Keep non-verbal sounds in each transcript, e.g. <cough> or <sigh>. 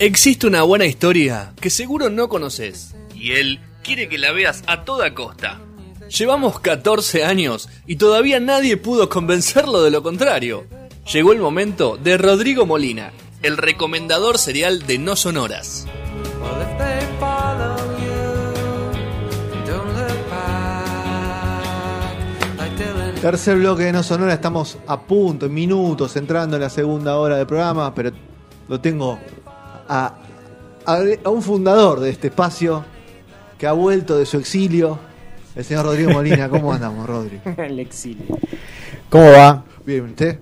Existe una buena historia que seguro no conoces y él quiere que la veas a toda costa. Llevamos 14 años y todavía nadie pudo convencerlo de lo contrario. Llegó el momento de Rodrigo Molina, el recomendador serial de No Sonoras. Tercer bloque de No Sonora, estamos a punto, en minutos, entrando en la segunda hora del programa, pero lo tengo a, a- a un fundador de este espacio que ha vuelto de su exilio, el señor Rodrigo Molina. <laughs> ¿Cómo andamos, Rodri? El exilio. ¿Cómo va? Bien, ¿usted?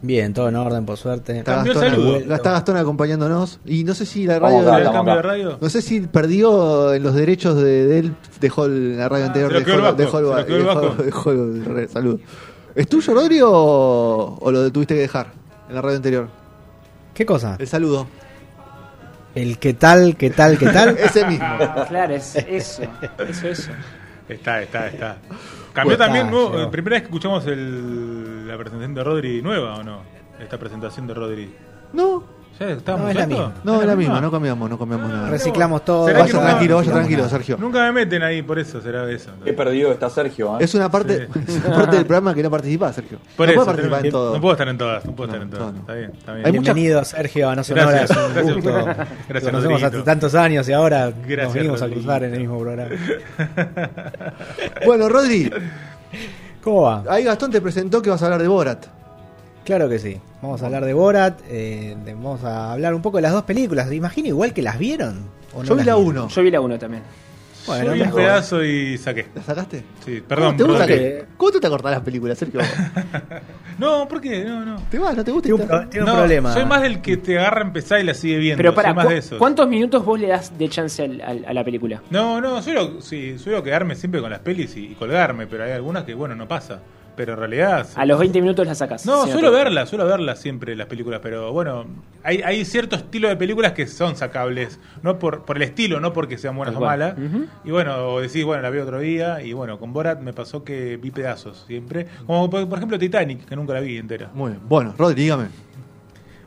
Bien, todo en orden, por suerte. Está Cambió el Gastón, saludo. está Gastón acompañándonos. Y no sé si la radio. acá, ¿El estamos cambio de radio? No sé si perdió en los derechos de, de él, dejó el- la radio anterior, quedó el dejó, el, dejó- el. ¿Es tuyo, Rodri, o, o lo tuviste que dejar en la radio anterior? ¿Qué cosa? El saludo. El qué tal, qué tal, qué tal. <laughs> Ese mismo. Claro, es eso. Eso, eso. Está, está, está. Cambió también, está, primera vez que escuchamos el, la presentación de Rodri nueva o no? Esta presentación de Rodri. No, ¿Ya estábamos No, es la misma. no, es la misma, no cambiamos, no cambiamos nada. Reciclamos todo. ¿Será Vaya nunca- tranquilo, vaya tranquilo, nada. Sergio. Nunca me meten ahí, por eso será eso. Qué perdido está Sergio, ¿eh? Es una parte, Sí. <laughs> es una parte del programa que no participa, Sergio. Por no eso, puede participar en todo. no puedo estar en todas, no puedo No, estar en todas. no, no. Está bien, está bien. Hay mucha- Bienvenido, Sergio, a Sonora. Gracias, un gracias. gusto. Gracias, Nos conocemos hace tantos años y ahora nos Gracias, venimos a cruzar en el mismo programa. <laughs> Bueno, Rodri, ¿Cómo va? ahí Gastón te presentó que vas a hablar de Borat. Claro que sí. Vamos a hablar de Borat. eh, de- vamos a hablar un poco de las dos películas. Imagino igual que las vieron. ¿o no Yo vi las la vieron? 1. Yo vi la 1 también. Bueno, Yo vi un mejor. pedazo y saqué. ¿La sacaste? Sí, perdón. ¿Cómo te gusta Rodri. que- ¿Cómo tú te cortás las películas, Sergio? <laughs> No, ¿por qué? No, no. ¿Te vas? ¿No te gusta? Tiene un, pro- tiene un No, problema. Soy más del que te agarra a empezar y la sigue viendo. Pero para, soy más de esos. ¿cuántos minutos vos le das de chance al- al- a la película? No, no, suelo, sí, suelo quedarme siempre con las pelis y, y colgarme, pero hay algunas que, bueno, no pasa. Pero en realidad... A los 20 minutos la sacas. No, suelo verlas, suelo verlas siempre las películas, pero bueno, hay, hay cierto estilo de películas que son sacables, no por, por el estilo, no porque sean buenas o malas. Y bueno, o decís, bueno, la veo otro día, y bueno, con Borat me pasó que vi pedazos siempre. Como por, por ejemplo Titanic, que nunca la vi entera. Muy bien. Bueno, Rodri, dígame.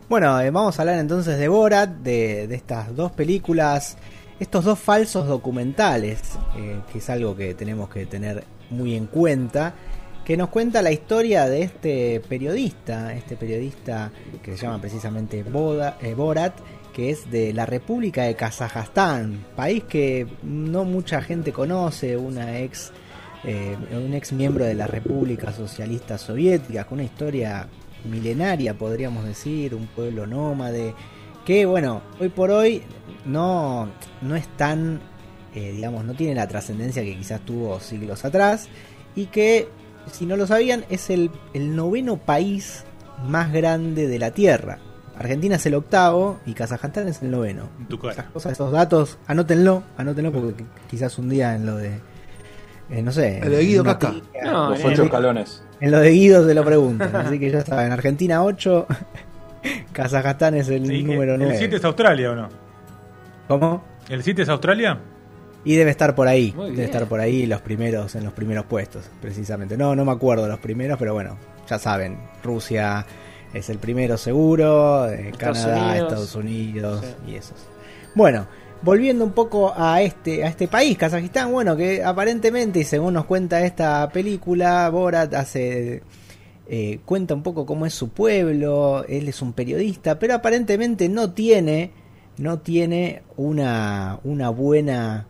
Bueno, eh, vamos a hablar entonces de Borat, de, de estas dos películas, estos dos falsos documentales, eh, que es algo que tenemos que tener muy en cuenta, que nos cuenta la historia de este periodista, este periodista que se llama precisamente Boda- eh, Borat, que es de la República de Kazajstán, país que no mucha gente conoce, una ex eh, un ex miembro de la República Socialista Soviética, con una historia milenaria, podríamos decir, un pueblo nómade, que bueno, hoy por hoy no, no es tan, eh, digamos, no tiene la trascendencia que quizás tuvo siglos atrás, y que, si no lo sabían, es el, el noveno país más grande de la Tierra. Argentina es el octavo y Kazajstán es el noveno. En tu cara. Cosas, esos datos, anótenlo, anótenlo porque quizás un día en lo de, eh, no sé, El de Guido Casca. No, Los ocho escalones. en lo de Guido se lo preguntan, <laughs> así que ya saben, Argentina 8, <laughs> Kazajstán es el Sí, número ¿El 9. 7 es Australia o no? ¿Cómo? ¿El 7 es Australia? Y debe estar por ahí, Muy debe bien. estar por ahí los primeros, en los primeros puestos, precisamente. No, no me acuerdo los primeros, pero bueno, ya saben, Rusia es el primero seguro, eh, Estados Canadá, Unidos. Estados Unidos Sí. y esos. Bueno, volviendo un poco a este, a este país, Kazajistán, bueno, que aparentemente, y según nos cuenta esta película, Borat hace eh, cuenta un poco cómo es su pueblo, él es un periodista, pero aparentemente no tiene, no tiene una, una buena,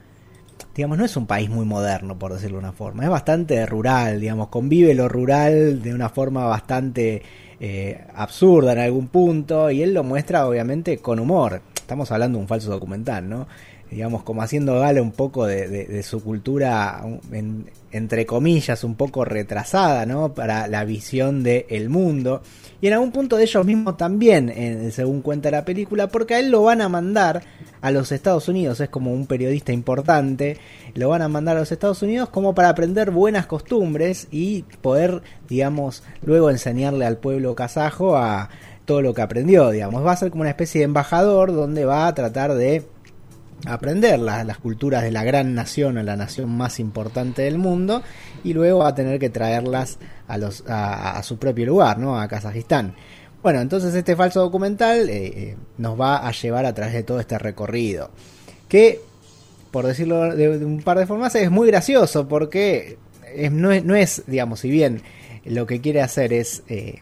digamos, no es un país muy moderno, por decirlo de una forma, es bastante rural, digamos, convive lo rural de una forma bastante eh, absurda en algún punto, y él lo muestra obviamente con humor. Estamos hablando de un falso documental, ¿no? digamos, como haciendo gala un poco de, de- de su cultura, en- entre comillas, un poco retrasada, ¿no? Para la visión del mundo. Y en algún punto de ellos mismos también, según cuenta la película, porque a él lo van a mandar a los Estados Unidos, es como un periodista importante, lo van a mandar a los Estados Unidos como para aprender buenas costumbres y poder, digamos, luego enseñarle al pueblo kazajo a todo lo que aprendió, digamos. Va a ser como una especie de embajador donde va a tratar de aprender la- las culturas de la gran nación o la nación más importante del mundo y luego va a tener que traerlas a, los, a, su propio lugar, ¿no? A Kazajistán. Bueno, entonces este falso documental eh, eh, nos va a llevar a través de todo este recorrido. Que, por decirlo de, un par de formas, es muy gracioso porque es- no, es, no es, digamos, si bien lo que quiere hacer es eh,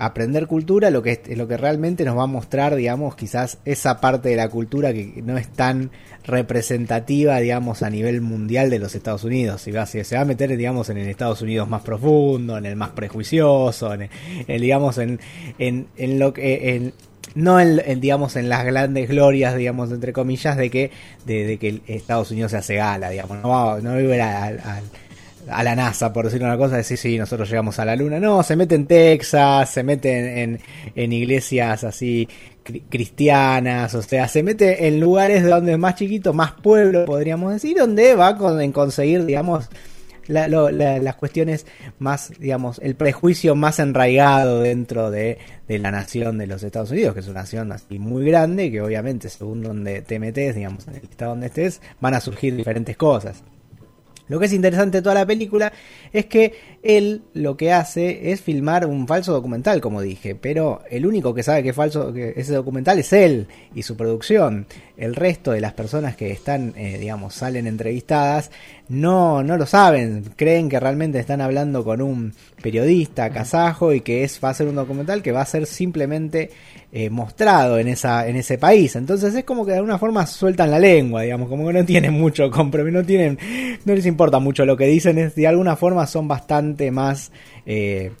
aprender cultura, lo que, es- lo que realmente nos va a mostrar, digamos, quizás esa parte de la cultura que no es tan representativa, digamos, a nivel mundial de los Estados Unidos. Si, va, si se va a meter, digamos, en el Estados Unidos más profundo, en el más prejuicioso, en, en, digamos, en, en, en lo que... En, no en, en, digamos en las grandes glorias digamos entre comillas de que de, de que Estados Unidos se hace gala digamos no no al, al- a la NASA, por decir una cosa, decir, sí, nosotros llegamos a la Luna. No, se mete en Texas, se mete en, en, iglesias así cri- cristianas, o sea, se mete en lugares donde es más chiquito, más pueblo, podríamos decir, donde va con, en conseguir, digamos, la- lo- la- las cuestiones más, digamos, el prejuicio más enraigado dentro de, de la nación de los Estados Unidos, que es una nación así muy grande, que obviamente según donde te metes, digamos, en el estado donde estés, van a surgir diferentes cosas. Lo que es interesante de toda la película es que él lo que hace es filmar un falso documental, como dije, pero el único que sabe que es falso que ese documental es él y su producción. El resto de las personas que están, eh, digamos, salen entrevistadas, no, no lo saben, creen que realmente están hablando con un periodista kazajo y que es, va a ser un documental que va a ser simplemente eh, mostrado en esa en ese país. Entonces es como que de alguna forma sueltan la lengua digamos como que no tienen mucho compromiso no tienen no les importa mucho. Lo que dicen es de alguna forma son bastante más eh,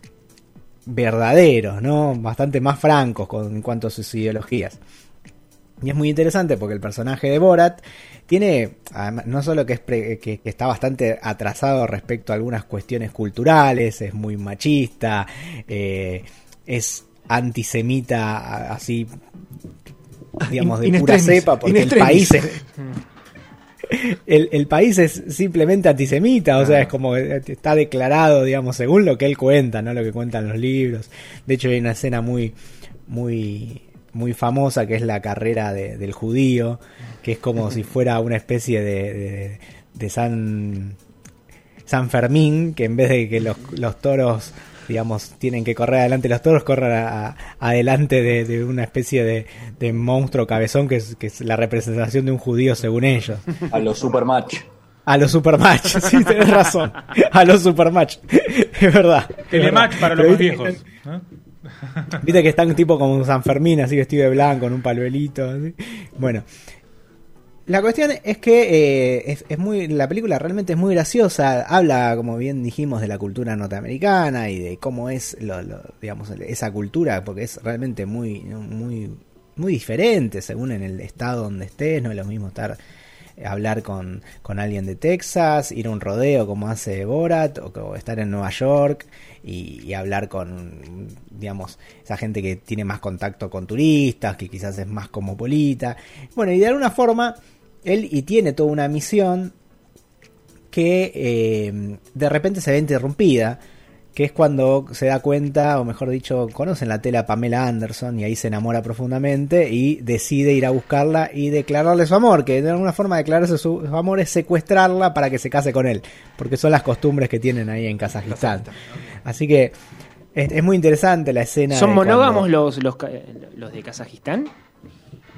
verdaderos no bastante más francos con en cuanto a sus ideologías y es muy interesante porque el personaje de Borat tiene, no solo que, es pre- que, que está bastante atrasado respecto a algunas cuestiones culturales, es muy machista, eh, es antisemita así, digamos, de In- pura extremis, cepa, porque in el extremis. país es... <laughs> El, el país es simplemente antisemita, o sea, es como que está declarado, digamos, según lo que él cuenta, no lo que cuentan los libros. De hecho, hay una escena muy, muy, muy famosa que es la carrera de- del judío, que es como si <laughs> fuera una especie de, de, de San, San Fermín, que en vez de que los, los toros, digamos, tienen que correr adelante, los toros corren a- a- adelante de, de una especie de, de monstruo cabezón que es, que es la representación de un judío según ellos. A los Supermatch. A los Supermatch, <laughs> sí, tenés razón. A los Supermatch. <laughs> Es verdad. Telematch para los más viejos. <laughs> Viste que están tipo como San Fermín, así vestido de blanco, con un paluelito. así. Bueno. La cuestión es que eh, es, muy la película realmente es muy graciosa. Habla, como bien dijimos, de la cultura norteamericana y de cómo es, lo, lo- digamos, esa cultura, porque es realmente muy, muy, muy diferente según en el estado donde estés. No es lo mismo estar hablar con, con alguien de Texas, ir a un rodeo como hace Borat, o, estar en Nueva York y, y hablar con, digamos, esa gente que tiene más contacto con turistas, que quizás es más cosmopolita. Bueno, y de alguna forma, él y tiene toda una misión que eh, de repente se ve interrumpida, que es cuando se da cuenta, o mejor dicho, conocen la tela Pamela Anderson y ahí se enamora profundamente y decide ir a buscarla y declararle su amor, que de alguna forma declararse su, su amor es secuestrarla para que se case con él, porque son las costumbres que tienen ahí en Kazajistán. Así que es, es muy interesante la escena. ¿Son de monógamos cuando- los, los, los de Kazajistán?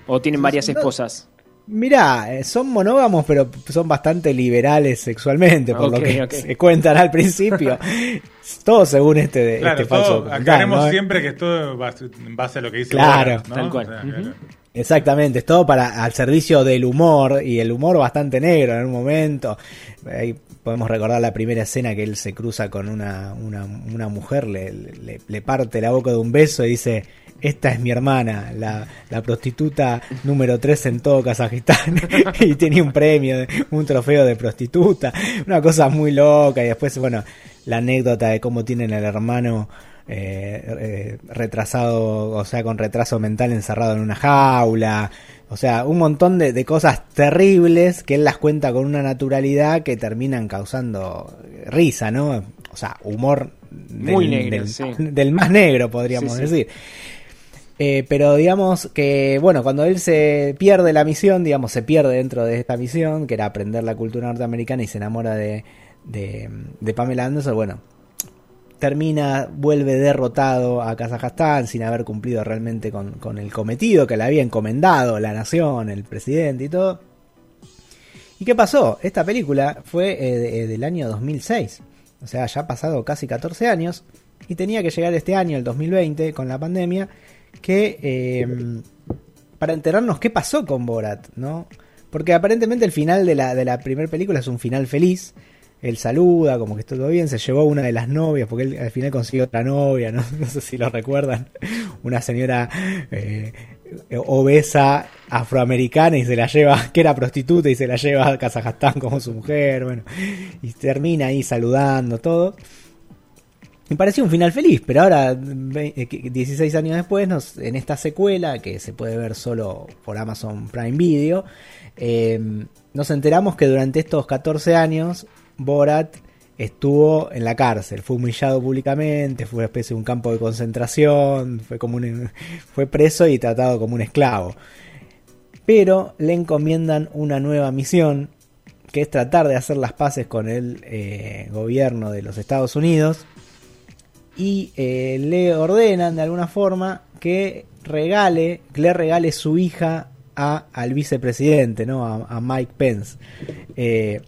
¿O tienen varias No. esposas? Mirá, eh, son monógamos, pero son bastante liberales sexualmente, por lo que se cuentan al principio. <laughs> todo según este, Claro, este falso todo, aclaremos ¿no? siempre que es todo base- en base a lo que dice Claro, ¿no? tal cual. O sea, claro. Exactamente, es todo para al servicio del humor y el humor bastante negro en un momento. Podemos recordar la primera escena que él se cruza con una, una, una mujer, le, le, parte la boca de un beso y dice, esta es mi hermana, la, la prostituta número 3 en todo Kazajistán. <laughs> y tenía un premio, un trofeo de prostituta, una cosa muy loca. Y después, bueno, la anécdota de cómo tienen el hermano eh, eh, retrasado, o sea, con retraso mental encerrado en una jaula. O sea, un montón de, de cosas terribles que él las cuenta con una naturalidad que terminan causando risa, ¿no? O sea, humor del, Muy negro, del, sí. <laughs> del más negro, podríamos Sí, sí. decir. Eh, pero digamos que, bueno, cuando él se pierde la misión, digamos, se pierde dentro de esta misión, que era aprender la cultura norteamericana y se enamora de, de, de Pamela Anderson, bueno, termina, vuelve derrotado a Kazajstán sin haber cumplido realmente con, el cometido que le había encomendado la nación, el presidente y todo. ¿Y qué pasó? Esta película fue eh, de- del año 2006, o sea, ya ha pasado casi 14 años, y tenía que llegar este año, el 2020, con la pandemia, que eh, para enterarnos qué pasó con Borat, ¿no? Porque aparentemente el final de la, de la primera película es un final feliz. Él saluda, como que está todo bien, se llevó una de las novias, porque él al final consiguió otra novia, no, <laughs> No sé si lo recuerdan, una señora eh, obesa afroamericana y se la lleva, que era prostituta y se la lleva a Kazajstán como su mujer, bueno, y termina ahí saludando todo. Me pareció un final feliz, pero ahora, ve- eh, que- 16 años después, en esta secuela, que se puede ver solo por Amazon Prime Video, eh, nos enteramos que durante estos 14 años, Borat estuvo en la cárcel, fue humillado públicamente, fue una especie de un campo de concentración, fue, como un, <laughs> fue preso y tratado como un esclavo. Pero le encomiendan una nueva misión, que es tratar de hacer las paces con el eh, gobierno de los Estados Unidos y eh, le ordenan de alguna forma que regale, que le regale su hija a, al vicepresidente, ¿no? A, Mike Pence. Eh,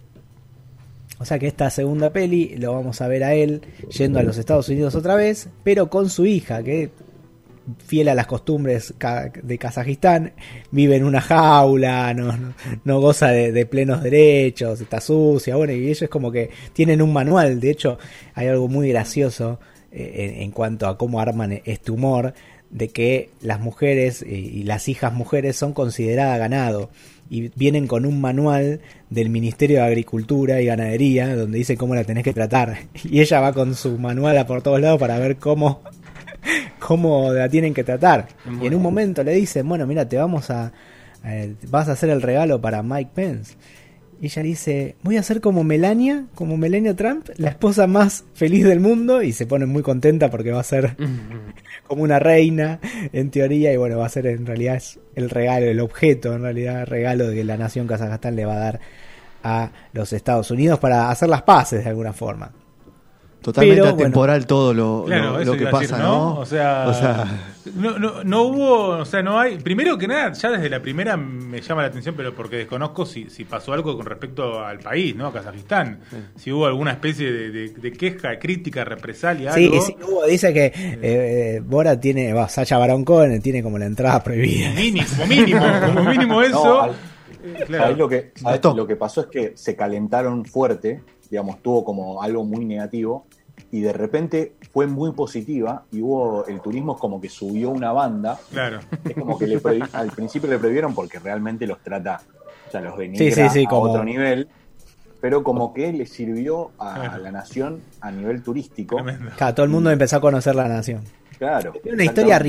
o sea que esta segunda peli lo vamos a ver a él yendo a los Estados Unidos otra vez, pero con su hija, que fiel a las costumbres de Kazajistán, vive en una jaula, no, goza de, plenos derechos, está sucia, bueno, y ellos es como que tienen un manual, de hecho hay algo muy gracioso eh, en, en cuanto a cómo arman este humor, de que las mujeres y las hijas mujeres son consideradas ganado y vienen con un manual del Ministerio de Agricultura y Ganadería donde dice cómo la tenés que tratar <laughs> y ella va con su manual a por todos lados para ver cómo <laughs> cómo la tienen que tratar. Y en un momento le dicen, bueno, mira, te vamos a, eh, vas a hacer el regalo para Mike Pence. Y ella dice, voy a ser como Melania, como Melania Trump, la esposa más feliz del mundo, y se pone muy contenta porque va a ser <laughs> como una reina, en teoría, y bueno, va a ser en realidad el regalo, el objeto, en realidad, el regalo que la nación Kazajstán le va a dar a los Estados Unidos para hacer las paces de alguna forma. Totalmente Pero, atemporal todo lo, Claro, lo- eso lo que iba a pasa, decir, ¿no? O sea, O sea, no, no, no hubo, o sea, no hay. Primero que nada, ya desde la primera me llama la atención, pero porque desconozco si, si pasó algo con respecto al país, ¿no? A Kazajistán. Si hubo alguna especie de, de- de queja, crítica, represalia, Sí, algo. sí, hubo, dice que eh, Bora tiene, va, Sacha Baron Cohen tiene como la entrada prohibida. Mínimo, como mínimo, <laughs> como mínimo eso. No, al- Eh, claro. ¿sabés lo, que, lo que pasó es que se calentaron fuerte, digamos, tuvo como algo muy negativo y de repente fue muy positiva y hubo el turismo es como que subió una banda, Claro. es como que le <laughs> al principio le prohibieron porque realmente los trata, o sea, los denigra Sí, sí, sí, a como- otro nivel, pero como que le sirvió a Claro. la nación a nivel turístico. Claro, todo el mundo empezó a conocer la nación. Claro. Es una historia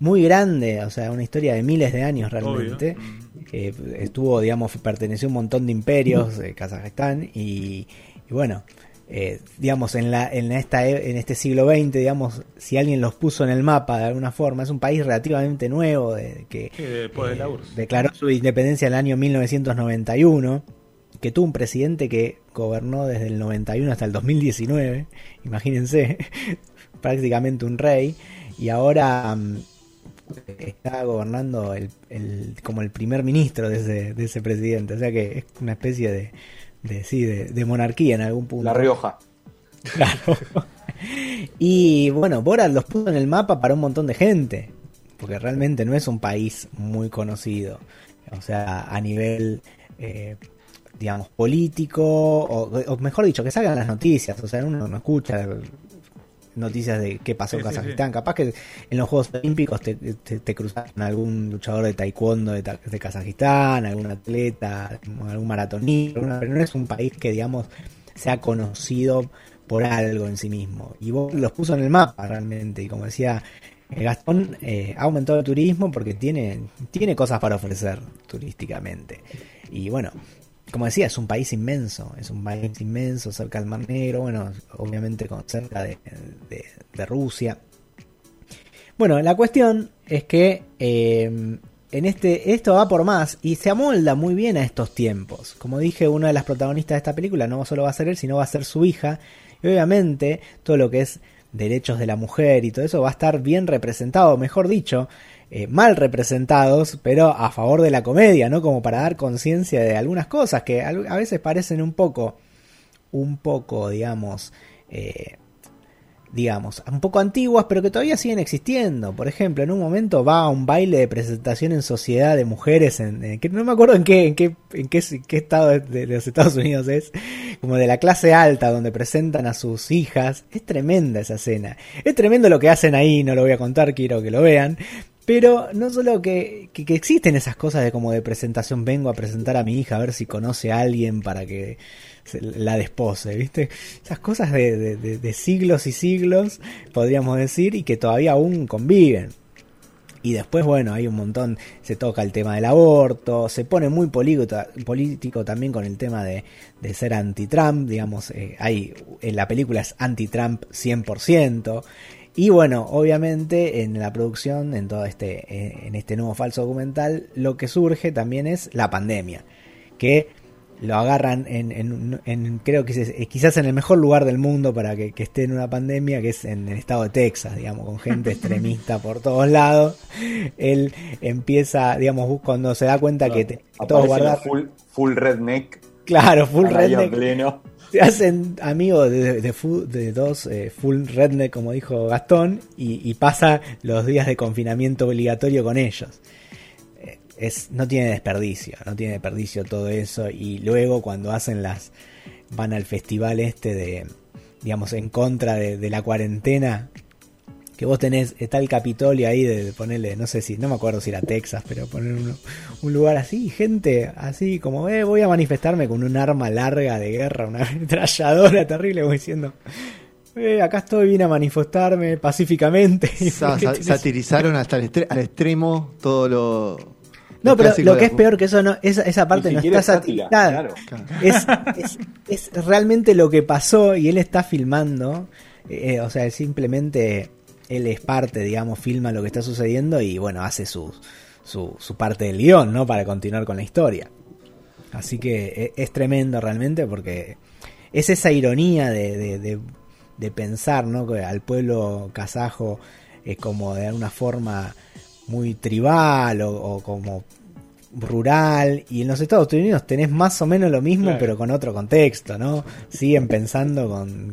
muy grande, o sea, una historia de miles de años realmente. Obvio. que estuvo, digamos, perteneció a un montón de imperios de Kazajstán y, y bueno, eh, digamos, en, la, en, esta, e- en este siglo XX, digamos, si alguien los puso en el mapa de alguna forma, es un país relativamente nuevo de, que Sí, después de la URSS. declaró su independencia en el año 1991, que tuvo un presidente que gobernó desde el 91 hasta el 2019, imagínense, <laughs> prácticamente un rey, y ahora mm, está gobernando el, el- como el primer ministro de ese, de ese presidente, o sea que es una especie de, de, sí, de, de monarquía en algún punto. La Rioja. Claro. <laughs> y bueno, Borat los puso en el mapa para un montón de gente, porque realmente no es un país muy conocido. O sea, a nivel, eh, digamos, político, o, o mejor dicho, que salgan las noticias. O sea, uno no escucha noticias de qué pasó en Sí, sí, Kazajistán. Capaz que en los Juegos Olímpicos te, te, te cruzas con algún luchador de taekwondo de, ta- de Kazajistán, algún atleta, algún maratonista, pero no es un país que, digamos, sea conocido por algo en sí mismo. Y vos los puso en el mapa realmente. Y como decía eh, Gastón, eh, ha aumentado el turismo porque tiene, tiene cosas para ofrecer turísticamente. Y bueno, como decía, es un país inmenso, es un país inmenso cerca del Mar Negro, bueno, obviamente con, cerca de, Rusia. Bueno, la cuestión es que eh, en este esto va por más y se amolda muy bien a estos tiempos. Como dije, una de las protagonistas de esta película no solo va a ser él, sino va a ser su hija. Y obviamente todo lo que es derechos de la mujer y todo eso va a estar bien representado, mejor dicho, eh, mal representados, pero a favor de la comedia, ¿no? Como para dar conciencia de algunas cosas que a veces parecen un poco, un poco, digamos, eh, digamos, un poco antiguas, pero que todavía siguen existiendo. Por ejemplo, en un momento va a un baile de presentación en sociedad de mujeres, en, que no me acuerdo en qué, en qué, en qué, estado de, los Estados Unidos es, como de la clase alta, donde presentan a sus hijas. Es tremenda esa escena. Es tremendo lo que hacen ahí, no lo voy a contar, quiero que lo vean. Pero no solo que, que, existen esas cosas de como de presentación, vengo a presentar a mi hija a ver si conoce a alguien para que la despose, ¿viste? Esas cosas de, siglos y siglos, podríamos decir, y que todavía aún conviven. Y después, bueno, hay un montón, se toca el tema del aborto, se pone muy político, también con el tema de, ser anti-Trump, digamos, eh, hay, en la película es anti-Trump 100%. Y bueno, obviamente en la producción, en todo este, eh, en este nuevo falso documental, lo que surge también es la pandemia, que lo agarran en, creo que es, quizás en el mejor lugar del mundo para que, esté en una pandemia, que es en el estado de Texas, digamos, con gente <laughs> extremista por todos lados. Él empieza, digamos, cuando se da cuenta que todos guardar... Full, full redneck. Claro, full redneck. <laughs> Se hacen amigos de, de, dos eh, full redneck, como dijo Gastón, y, y pasa los días de confinamiento obligatorio con ellos es, no tiene desperdicio, no tiene desperdicio todo eso. Y luego cuando hacen las, van al festival este de, digamos, en contra de, la cuarentena, que vos tenés, está el Capitolio ahí de, ponerle, no sé si, no me acuerdo si era Texas, pero poner un lugar así, gente así como, eh, voy a manifestarme con un arma larga de guerra, una <laughs> ametralladora terrible, voy diciendo, eh, acá estoy, vine a manifestarme pacíficamente. <laughs> satirizaron hasta el al extremo todo lo no, pero lo que es peor que eso, no, esa, esa parte no está satirizada. <laughs> Es, realmente lo que pasó y él está filmando. Eh, o sea, simplemente él es parte, digamos, filma lo que está sucediendo y bueno, hace su, su, su parte del guion, ¿no? Para continuar con la historia. Así que e, es, tremendo realmente porque es esa ironía de, de, de, pensar, ¿no? Que al pueblo kazajo es como de alguna forma muy tribal o, como rural y en los Estados Unidos tenés más o menos lo mismo pero con otro contexto, ¿no? Siguen pensando con...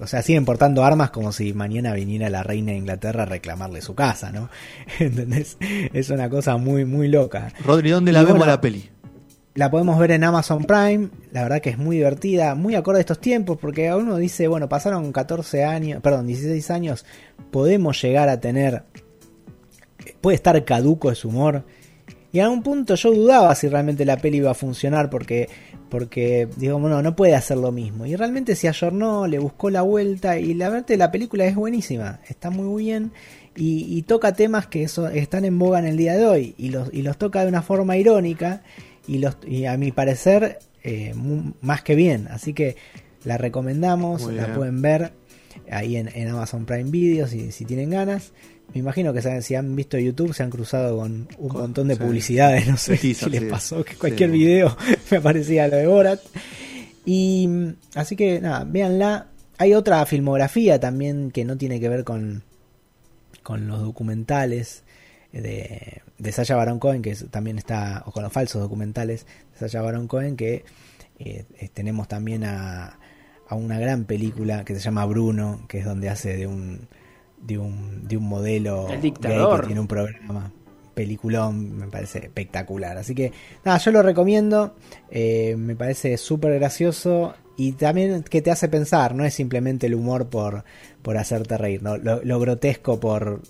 O sea, siguen portando armas como si mañana viniera la reina de Inglaterra a reclamarle su casa, ¿no? <laughs> ¿Entendés? Es una cosa muy, muy loca. Rodri, ¿dónde la vemos la peli? La podemos ver en Amazon Prime, la verdad que es muy divertida, muy acorde a estos tiempos, porque uno dice, bueno, pasaron 14 años, perdón, 16 años, podemos llegar a tener puede estar caduco su humor. Y a un punto yo dudaba si realmente la peli iba a funcionar porque, porque digo, no, no puede hacer lo mismo. Y realmente se ayornó, le buscó la vuelta y la verdad la película es buenísima, está muy bien y, toca temas que están en boga en el día de hoy y los, y los toca de una forma irónica y, los, y a mi parecer eh, más que bien. Así que la recomendamos, la pueden ver ahí en, Amazon Prime Video si, si tienen ganas. Me imagino que si han visto YouTube se han cruzado con un montón de publicidades, no sé <laughs> si les pasó que cualquier video <laughs> me aparecía lo de Borat. Y así que nada, véanla. Hay otra filmografía también que no tiene que ver con, con los documentales de, de Sasha Baron Cohen, que también está, o con los falsos documentales de Sasha Baron Cohen, que eh, eh, tenemos también a, a una gran película que se llama Bruno, que es donde hace de un de un, de un modelo El dictador. que tiene un programa peliculón, me parece espectacular. Así que nada, yo lo recomiendo, eh, me parece súper gracioso y también que te hace pensar, no es simplemente el humor por, por hacerte reír, ¿no? lo, grotesco por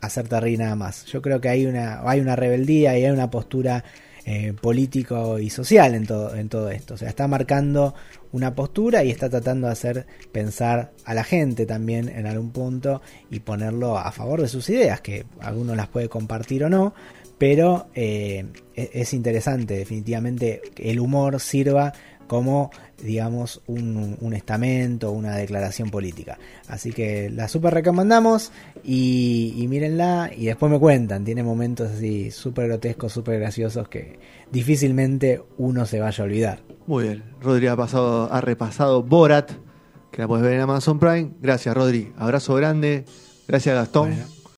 hacerte reír nada más. Yo creo que hay una, hay una rebeldía y hay una postura eh, político y social en todo, en todo esto. O sea, está marcando una postura y está tratando de hacer pensar a la gente también en algún punto y ponerlo a favor de sus ideas, que algunos las puede compartir o no, pero eh, e-, es interesante definitivamente que el humor sirva como digamos un, un, estamento, una declaración política. Así que la super recomendamos y, y mírenla y después me cuentan, tiene momentos así súper grotescos, súper graciosos que difícilmente uno se vaya a olvidar. Muy bien, Rodri ha, pasado, ha repasado Borat que la puedes ver en Amazon Prime. Gracias, Rodri. Abrazo grande. Gracias, Gastón. Bueno.